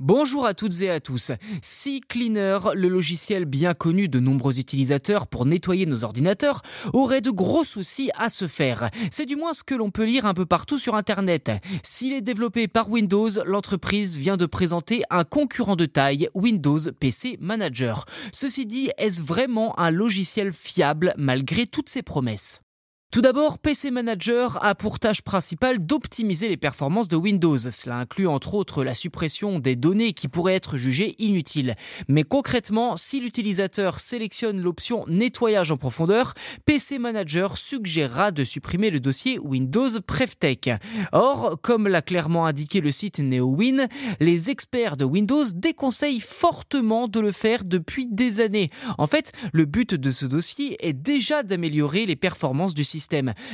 Bonjour à toutes et à tous. CCleaner, le logiciel bien connu de nombreux utilisateurs pour nettoyer nos ordinateurs, aurait de gros soucis à se faire. C'est du moins ce que l'on peut lire un peu partout sur Internet. S'il est développé par Windows, l'entreprise vient de présenter un concurrent de taille, Windows PC Manager. Ceci dit, est-ce vraiment un logiciel fiable malgré toutes ses promesses? Tout d'abord, PC Manager a pour tâche principale d'optimiser les performances de Windows. Cela inclut entre autres la suppression des données qui pourraient être jugées inutiles. Mais concrètement, si l'utilisateur sélectionne l'option nettoyage en profondeur, PC Manager suggérera de supprimer le dossier Windows PrevTech. Or, comme l'a clairement indiqué le site NeoWin, les experts de Windows déconseillent fortement de le faire depuis des années. En fait, le but de ce dossier est déjà d'améliorer les performances du système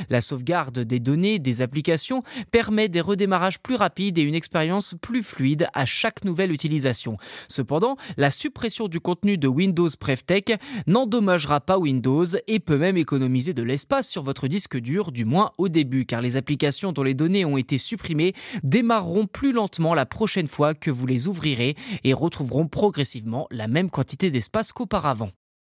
la sauvegarde des données des applications permet des redémarrages plus rapides et une expérience plus fluide à chaque nouvelle utilisation. Cependant, la suppression du contenu de Windows PrevTech n'endommagera pas Windows et peut même économiser de l'espace sur votre disque dur, du moins au début, car les applications dont les données ont été supprimées démarreront plus lentement la prochaine fois que vous les ouvrirez et retrouveront progressivement la même quantité d'espace qu'auparavant.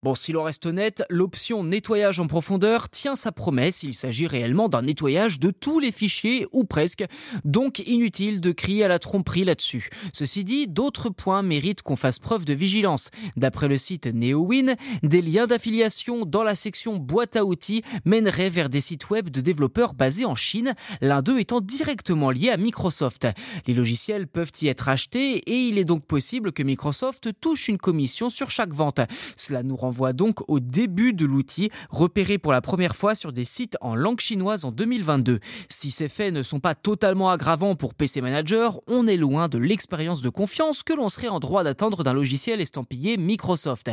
Bon, si l'on reste honnête, l'option nettoyage en profondeur tient sa promesse, il s'agit réellement d'un nettoyage de tous les fichiers, ou presque, donc inutile de crier à la tromperie là-dessus. Ceci dit, d'autres points méritent qu'on fasse preuve de vigilance. D'après le site NeoWin, des liens d'affiliation dans la section boîte à outils mèneraient vers des sites web de développeurs basés en Chine, l'un d'eux étant directement lié à Microsoft. Les logiciels peuvent y être achetés et il est donc possible que Microsoft touche une commission sur chaque vente. Cela nous rend voit donc au début de l'outil, repéré pour la première fois sur des sites en langue chinoise en 2022. Si ces faits ne sont pas totalement aggravants pour PC Manager, on est loin de l'expérience de confiance que l'on serait en droit d'attendre d'un logiciel estampillé Microsoft.